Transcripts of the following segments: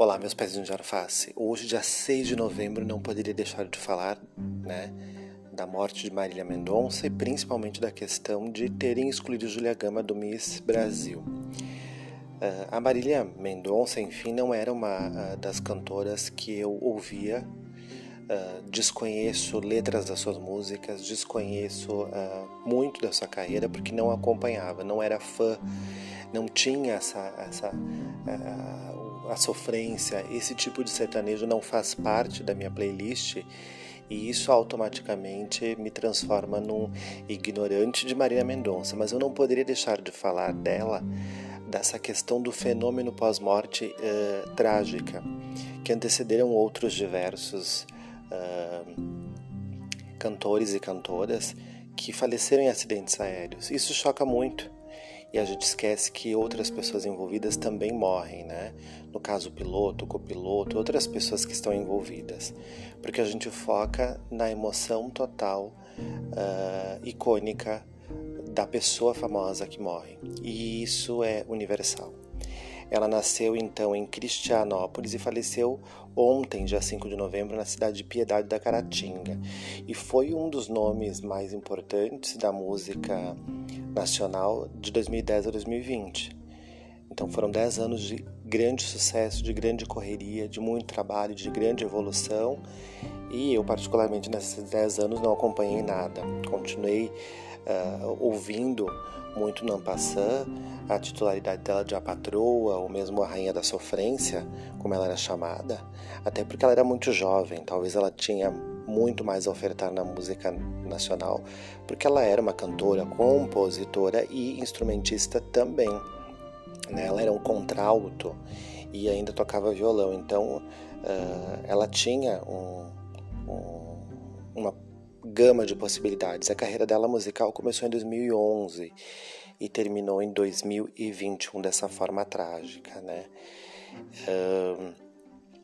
Olá, meus pezinhos de alface. Hoje, dia 6 de novembro, não poderia deixar de falar, né, da morte de Marília Mendonça e principalmente da questão de terem excluído Julia Gama do Miss Brasil. Uh, a Marília Mendonça, enfim, não era uma uh, das cantoras que eu ouvia. Uh, desconheço letras das suas músicas, desconheço muito da sua carreira porque não acompanhava, não era fã, não tinha essa, essa a sofrência, esse tipo de sertanejo não faz parte da minha playlist e isso automaticamente me transforma num ignorante de Maria Mendonça, mas eu não poderia deixar de falar dela, dessa questão do fenômeno pós-morte uh, trágica, que antecederam outros diversos uh, cantores e cantoras que faleceram em acidentes aéreos. Isso choca muito e a gente esquece que outras pessoas envolvidas também morrem, né? No caso, o piloto, o copiloto, outras pessoas que estão envolvidas, porque a gente foca na emoção total, uh, icônica da pessoa famosa que morre, e isso é universal. Ela nasceu então em Cristianópolis e faleceu ontem, dia 5 de novembro, na cidade de Piedade da Caratinga. E foi um dos nomes mais importantes da música nacional de 2010 a 2020. Então foram 10 anos de grande sucesso, de grande correria, de muito trabalho, de grande evolução. E eu, particularmente, nesses 10 anos não acompanhei nada. Continuei uh, ouvindo muito no Ampassan, a titularidade dela de A Patroa, ou mesmo a Rainha da Sofrência, como ela era chamada, até porque ela era muito jovem, talvez ela tinha muito mais a ofertar na música nacional, porque ela era uma cantora, compositora e instrumentista também. Né? Ela era um contralto e ainda tocava violão, então uh, ela tinha um, um, uma gama de possibilidades. A carreira dela musical começou em 2011 e terminou em 2021 dessa forma trágica, né?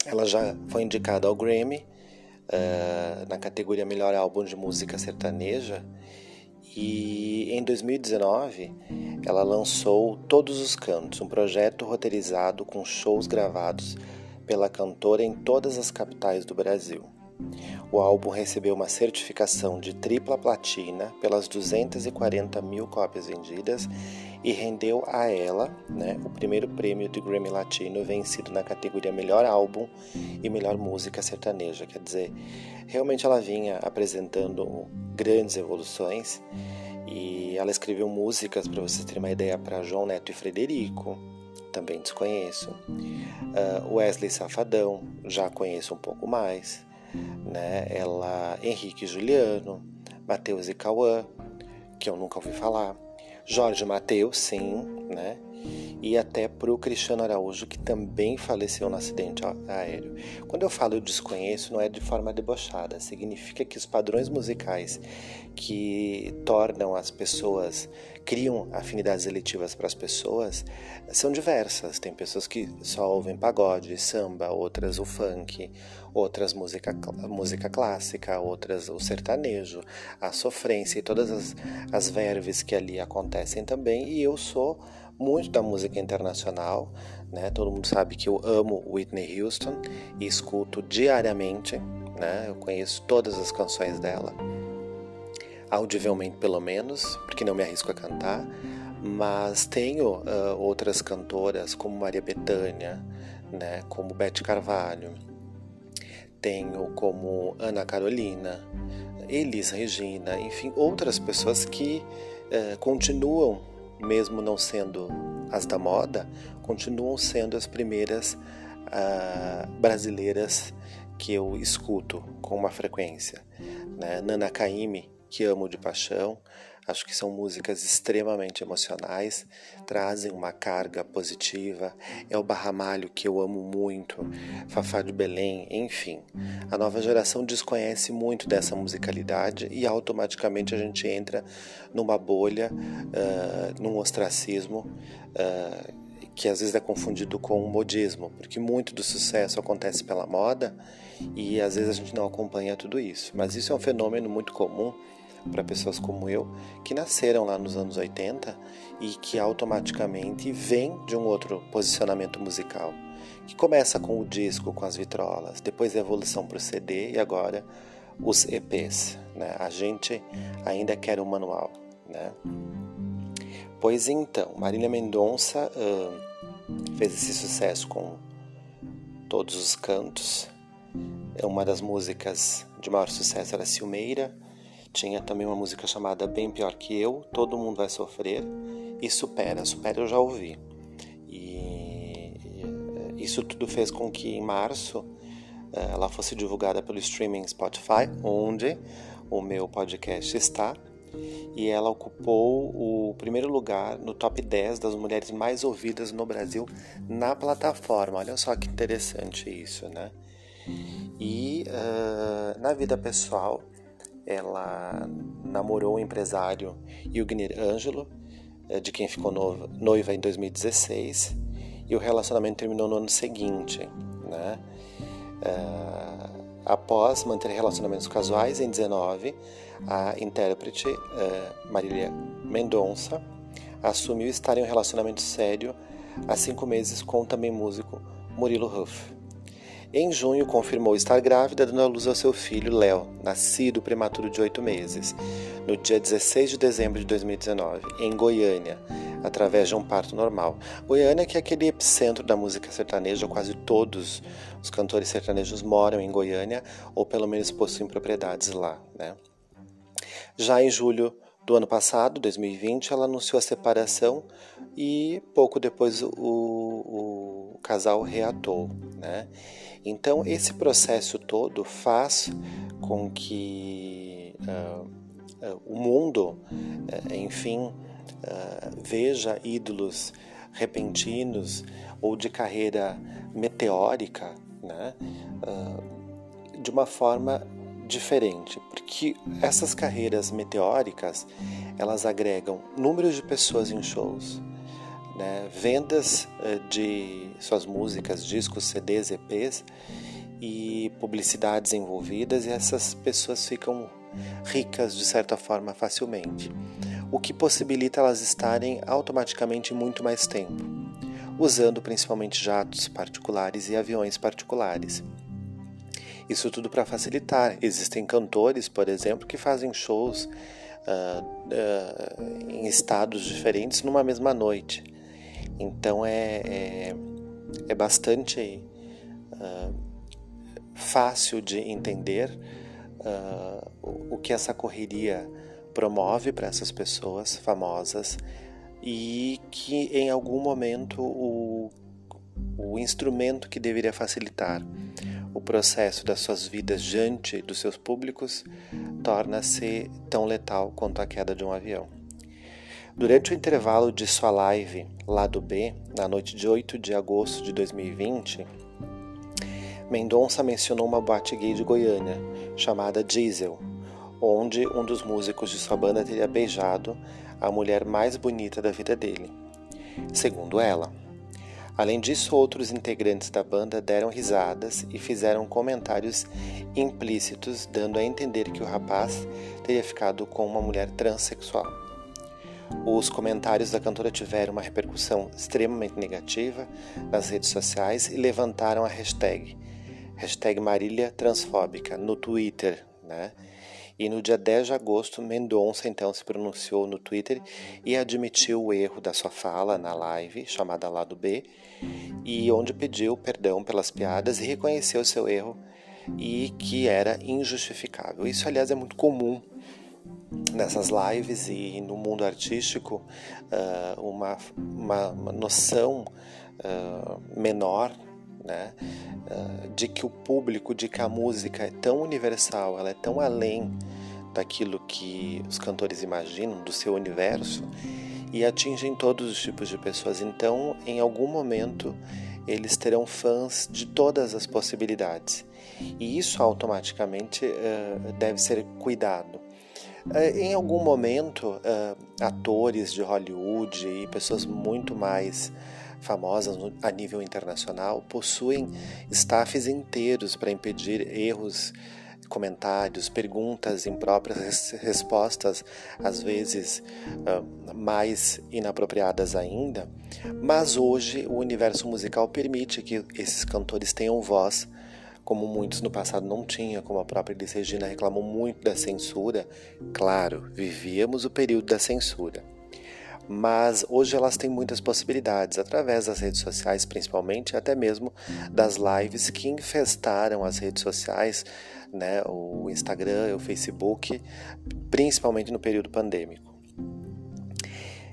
Ela já foi indicada ao Grammy uh, na categoria Melhor Álbum de Música Sertaneja e em 2019 ela lançou Todos os Cantos, um projeto roteirizado com shows gravados pela cantora em todas as capitais do Brasil. O álbum recebeu uma certificação de tripla platina pelas 240 mil cópias vendidas e rendeu a ela né, o primeiro prêmio de Grammy Latino vencido na categoria Melhor Álbum e Melhor Música Sertaneja. Quer dizer, realmente ela vinha apresentando grandes evoluções e ela escreveu músicas, para vocês terem uma ideia, para João Neto e Frederico, também desconheço. Uh, Wesley Safadão, já conheço um pouco mais né? Ela, Henrique Juliano, Mateus e Cauã, que eu nunca ouvi falar, Jorge Mateus, sim, né? E até para o Cristiano Araújo, que também faleceu no acidente aéreo. Quando eu falo eu desconheço, não é de forma debochada, significa que os padrões musicais que tornam as pessoas, criam afinidades eletivas para as pessoas, são diversas. Tem pessoas que só ouvem pagode, samba, outras o funk, outras música, música clássica, outras o sertanejo, a sofrência e todas as, as verves que ali acontecem também. E eu sou muito da música internacional, né? Todo mundo sabe que eu amo Whitney Houston e escuto diariamente, né? Eu conheço todas as canções dela audivelmente pelo menos, porque não me arrisco a cantar, mas tenho uh, outras cantoras como Maria Bethânia, né, como Beth Carvalho, tenho como Ana Carolina, Elis Regina, enfim, outras pessoas que uh, continuam, mesmo não sendo as da moda, continuam sendo as primeiras uh, brasileiras que eu escuto com uma frequência. Né? Nana Caymmi, que amo de paixão. Acho que são músicas extremamente emocionais, trazem uma carga positiva. É o Barramalho que eu amo muito, Fafá de Belém, enfim. A nova geração desconhece muito dessa musicalidade e automaticamente a gente entra numa bolha, uh, num ostracismo. Uh, que às vezes é confundido com o modismo, porque muito do sucesso acontece pela moda e às vezes a gente não acompanha tudo isso. Mas isso é um fenômeno muito comum para pessoas como eu que nasceram lá nos anos 80 e que automaticamente vêm de um outro posicionamento musical, que começa com o disco, com as vitrolas, depois a evolução para o CD e agora os EPs. Né? A gente ainda quer o manual. Né? Pois então, Marília Mendonça uh, fez esse sucesso com todos os cantos. É uma das músicas de maior sucesso era Silmeira. Tinha também uma música chamada Bem Pior Que Eu, Todo Mundo Vai Sofrer e Supera. Supera eu já ouvi. E isso tudo fez com que em março eh, ela fosse divulgada pelo streaming Spotify, onde o meu podcast está. E ela ocupou o primeiro lugar no top 10 das mulheres mais ouvidas no Brasil na plataforma. Olha só que interessante isso, né? E uh, na vida pessoal, ela namorou o empresário Yugnir Ângelo, eh, de quem ficou noiva em 2016, e o relacionamento terminou no ano seguinte, né? Uh, após manter relacionamentos casuais em 19, a intérprete uh, Marília Mendonça assumiu estar em um relacionamento sério há cinco meses com o também músico Murilo Huff. Em junho, confirmou estar grávida, dando à luz ao seu filho, Léo, nascido prematuro de oito meses, no dia 16 de dezembro de 2019, em Goiânia, através de um parto normal. Goiânia, que é aquele epicentro da música sertaneja, quase todos os cantores sertanejos moram em Goiânia, ou pelo menos possuem propriedades lá. Né? Já em julho do ano passado, 2020, ela anunciou a separação e pouco depois o, o, casal reatou. Né? Então, esse processo todo faz com que uh, uh, o mundo, uh, enfim, veja ídolos repentinos ou de carreira meteórica né, de uma forma diferente, porque essas carreiras meteóricas elas agregam números de pessoas em shows, né, vendas eh, de suas músicas, discos, CDs, EPs e publicidades envolvidas, e essas pessoas ficam ricas de certa forma facilmente, o que possibilita elas estarem automaticamente muito mais tempo, usando principalmente jatos particulares e aviões particulares. Isso tudo para facilitar. Existem cantores, por exemplo, que fazem shows uh, uh, em estados diferentes numa mesma noite. Então é, é, é bastante uh, fácil de entender o, o que essa correria promove para essas pessoas famosas e que em algum momento o, o instrumento que deveria facilitar o processo das suas vidas diante dos seus públicos torna-se tão letal quanto a queda de um avião. Durante o intervalo de sua live Lado B, na noite de 8 de agosto de 2020, Mendonça mencionou uma boate gay de Goiânia, chamada Diesel, onde um dos músicos de sua banda teria beijado a mulher mais bonita da vida dele. Segundo ela. Além disso, outros integrantes da banda deram risadas e fizeram comentários implícitos, dando a entender que o rapaz teria ficado com uma mulher transexual. Os comentários da cantora tiveram uma repercussão extremamente negativa nas redes sociais e levantaram a hashtag, hashtag Marília Transfóbica, no Twitter, né? E no dia 10 de agosto, Mendonça então se pronunciou no Twitter e admitiu o erro da sua fala na live chamada Lado B, e onde pediu perdão pelas piadas e reconheceu seu erro e que era injustificável. Isso, aliás, é muito comum nessas lives e no mundo artístico uh, uma, uma, uma, noção uh, menor né, uh, de que o público, de que a música é tão universal, ela é tão além daquilo que os cantores imaginam, do seu universo, e atingem todos os tipos de pessoas. Então, em algum momento, eles terão fãs de todas as possibilidades. E isso automaticamente deve ser cuidado é, em algum momento, atores de Hollywood e pessoas muito mais famosas a nível internacional possuem staffs inteiros para impedir erros comentários, perguntas impróprias, respostas às vezes mais inapropriadas ainda, mas hoje o universo musical permite que esses cantores tenham voz, como muitos no passado não tinham, como a própria Elis Regina reclamou muito da censura. Claro, vivíamos o período da censura mas hoje elas têm muitas possibilidades através das redes sociais, principalmente, até mesmo das lives que infestaram as redes sociais, né, o Instagram, o Facebook, principalmente no período pandêmico.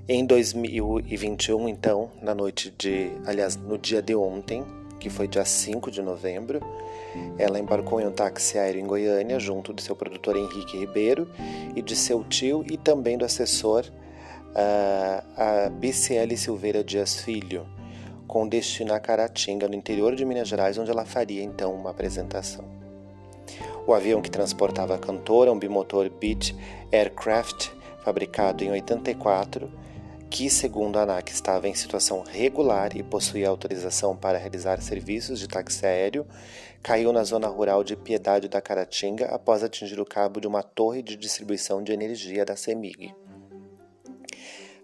Em 2021, então, na noite de, aliás, no dia de ontem, que foi dia 5 de novembro, ela embarcou em um táxi aéreo em Goiânia, junto de seu produtor Henrique Ribeiro e de seu tio e também do assessor a BCL Silveira Dias Filho, com destino a Caratinga, no interior de Minas Gerais, onde ela faria então uma apresentação. O avião que transportava a cantora, um bimotor Beech Aircraft, fabricado em 84, que, segundo a ANAC, estava em situação regular e possuía autorização para realizar serviços de táxi aéreo, caiu na zona rural de Piedade da Caratinga após atingir o cabo de uma torre de distribuição de energia da CEMIG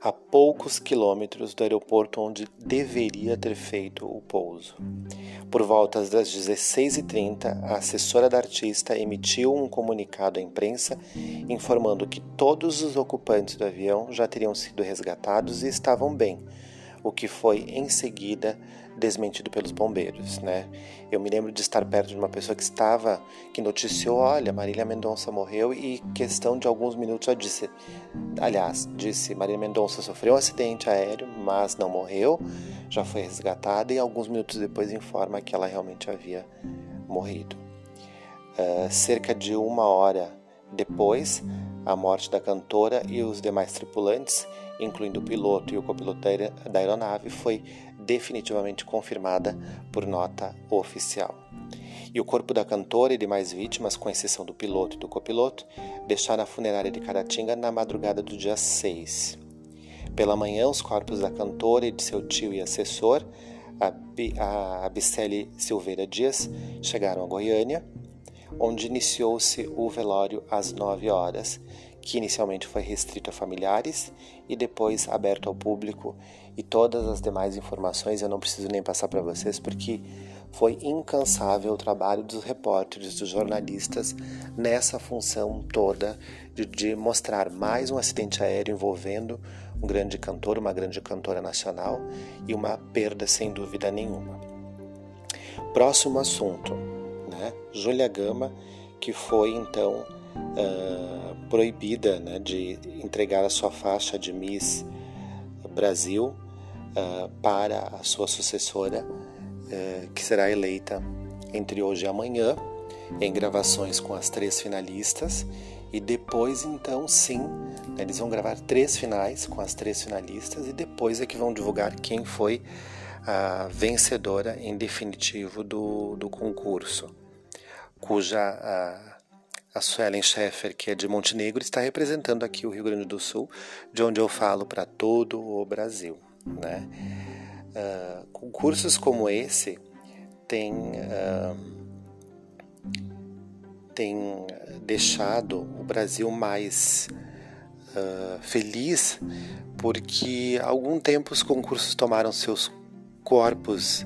a poucos quilômetros do aeroporto onde deveria ter feito o pouso. Por volta das 16h30, a assessora da artista emitiu um comunicado à imprensa informando que todos os ocupantes do avião já teriam sido resgatados e estavam bem, o que foi em seguida desmentido pelos bombeiros, né? Eu me lembro de estar perto de uma pessoa que estava, que noticiou, olha, Marília Mendonça morreu e questão de alguns minutos já disse, aliás, disse, Marília Mendonça sofreu um acidente aéreo, mas não morreu, já foi resgatada e alguns minutos depois informa que ela realmente havia morrido. Uh, cerca de uma hora depois, a morte da cantora e os demais tripulantes, incluindo o piloto e o copiloto da aeronave, foi definitivamente confirmada por nota oficial. E o corpo da cantora e demais vítimas, com exceção do piloto e do copiloto, deixaram a funerária de Caratinga na madrugada do dia 6. Pela manhã, os corpos da cantora e de seu tio e assessor, a Abicele Silveira Dias, chegaram a Goiânia onde iniciou-se o velório às 9 horas, que inicialmente foi restrito a familiares e depois aberto ao público. E todas as demais informações eu não preciso nem passar para vocês, porque foi incansável o trabalho dos repórteres, dos jornalistas nessa função toda de, de mostrar mais um acidente aéreo envolvendo um grande cantor, uma grande cantora nacional e uma perda sem dúvida nenhuma. Próximo assunto né? Júlia Gama, que foi então uh, proibida né, de entregar a sua faixa de Miss Brasil uh, para a sua sucessora, uh, que será eleita entre hoje e amanhã, em gravações com as três finalistas. E depois, então, sim, né, eles vão gravar três finais com as três finalistas e depois é que vão divulgar quem foi a vencedora em definitivo do, do concurso cuja a, Suelen Schaeffer, que é de Montenegro, está representando aqui o Rio Grande do Sul, de onde eu falo para todo o Brasil. Né? Uh, concursos como esse têm, uh, têm deixado o Brasil mais uh, feliz porque há algum tempo os concursos tomaram seus corpos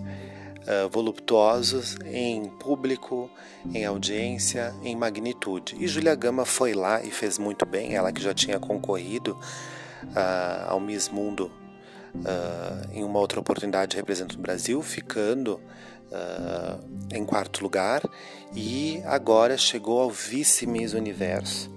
uh, voluptuosos em público, em audiência, em magnitude. E Julia Gama foi lá e fez muito bem, ela que já tinha concorrido uh, ao Miss Mundo uh, em uma outra oportunidade representando o Brasil, ficando em quarto lugar e agora chegou ao vice Miss Universo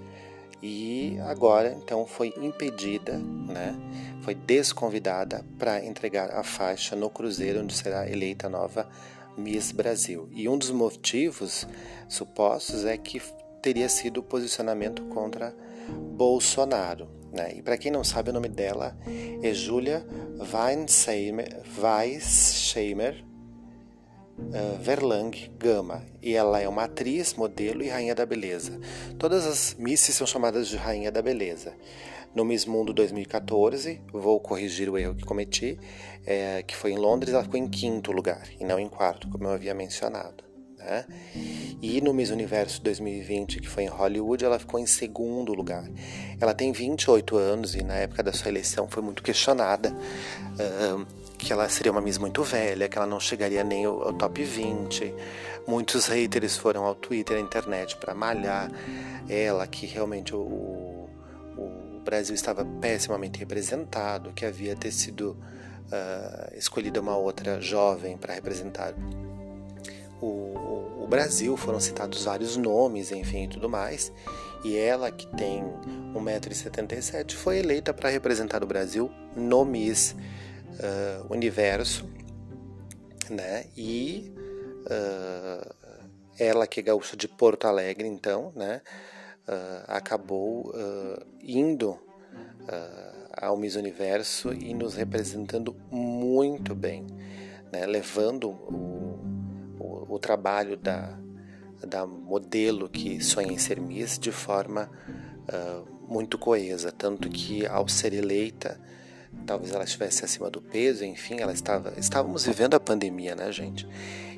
e agora então foi impedida, né? Foi desconvidada para entregar a faixa no cruzeiro onde será eleita a nova Miss Brasil. E um dos motivos supostos é que teria sido o posicionamento contra Bolsonaro. Né? E para quem não sabe, o nome dela é Julia Weissheimer, Weissheimer uh, Verlang Gama e ela é uma atriz, modelo e rainha da beleza. Todas as misses são chamadas de rainha da beleza. No Miss Mundo 2014, vou corrigir o erro que cometi, é, que foi em Londres, ela ficou em quinto lugar e não em quarto, como eu havia mencionado. Né? E no Miss Universo 2020, que foi em Hollywood, ela ficou em segundo lugar. Ela tem 28 anos e na época da sua eleição foi muito questionada uh, que ela seria uma Miss muito velha, que ela não chegaria nem ao, top 20. Muitos haters foram ao Twitter, à internet para malhar ela, que realmente o, o Brasil estava pessimamente representado, que havia ter sido uh, escolhida uma outra jovem para representar o, o, o, Brasil. Foram citados vários nomes, enfim, e tudo mais. E ela, que tem 1,77m, foi eleita para representar o Brasil no Miss uh, Universo, né? E uh, ela, que é gaúcha de Porto Alegre, então, né? uh, acabou uh, indo uh, ao Miss Universo e nos representando muito bem, né? levando o, o, o, trabalho da, da modelo que sonha em ser Miss de forma muito coesa, tanto que ao ser eleita talvez ela estivesse acima do peso, enfim, ela estava, estávamos vivendo a pandemia, né, gente?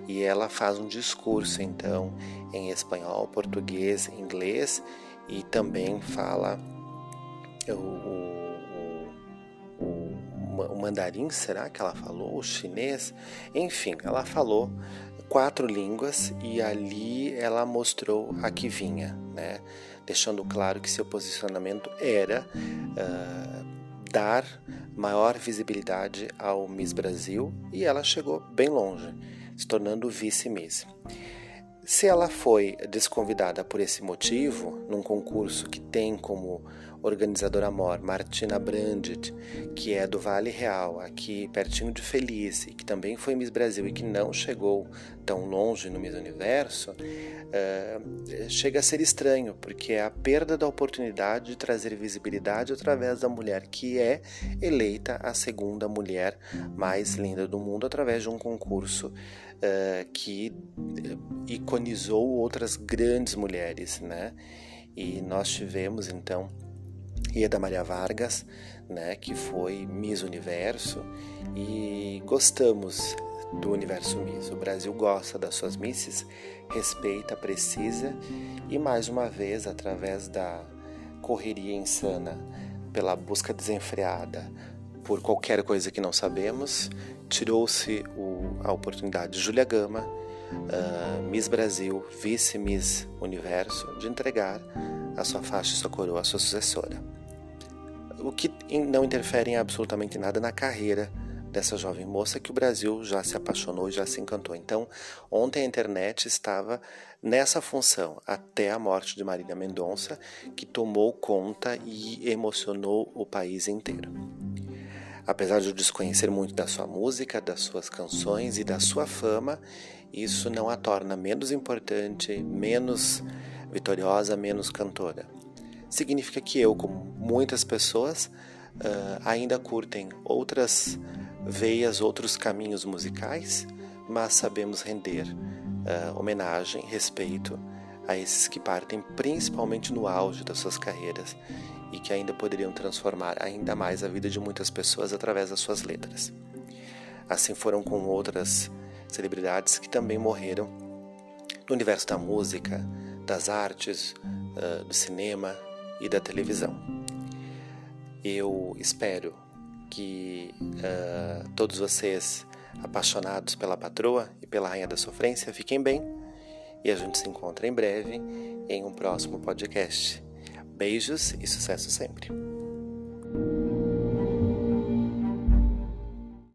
E ela faz um discurso então em espanhol, português, inglês e também fala o, o, o, o mandarim, será que ela falou? O chinês? Enfim, ela falou quatro línguas e ali ela mostrou a que vinha, né? deixando claro que seu posicionamento era uh, dar maior visibilidade ao Miss Brasil e ela chegou bem longe, se tornando vice-miss. Se ela foi desconvidada por esse motivo, num concurso que tem como organizadora mor Martina Brandt, que é do Vale Real, aqui pertinho de Felice, que também foi Miss Brasil e que não chegou tão longe no Miss Universo, uh, chega a ser estranho, porque é a perda da oportunidade de trazer visibilidade através da mulher que é eleita a segunda mulher mais linda do mundo através de um concurso uh, que iconizou outras grandes mulheres, né? E nós tivemos então Ieda Maria Vargas, né, que foi Miss Universo, e gostamos do universo Miss. O Brasil gosta das suas misses, respeita, precisa e mais uma vez, através da correria insana, pela busca desenfreada por qualquer coisa que não sabemos, tirou-se a oportunidade de Julia Gama, uh, Miss Brasil, vice-Miss Universo, de entregar a sua faixa e sua coroa à sua sucessora. O que não interfere em absolutamente nada na carreira dessa jovem moça que o Brasil já se apaixonou e já se encantou. Então, ontem a internet estava nessa função até a morte de Marília Mendonça, que tomou conta e emocionou o país inteiro. Apesar de eu desconhecer muito da sua música, das suas canções e da sua fama, isso não a torna menos importante, menos vitoriosa, menos cantora. Significa que eu, como muitas pessoas, uh, ainda curtem outras veias, outros caminhos musicais, mas sabemos render uh, homenagem, respeito a esses que partem principalmente no auge das suas carreiras e que ainda poderiam transformar ainda mais a vida de muitas pessoas através das suas letras. Assim foram com outras celebridades que também morreram no universo da música, das artes, uh, do cinema e da televisão. Eu espero que uh, todos vocês, apaixonados pela patroa e pela Rainha da Sofrência, fiquem bem e a gente se encontra em breve em um próximo podcast. Beijos e sucesso sempre!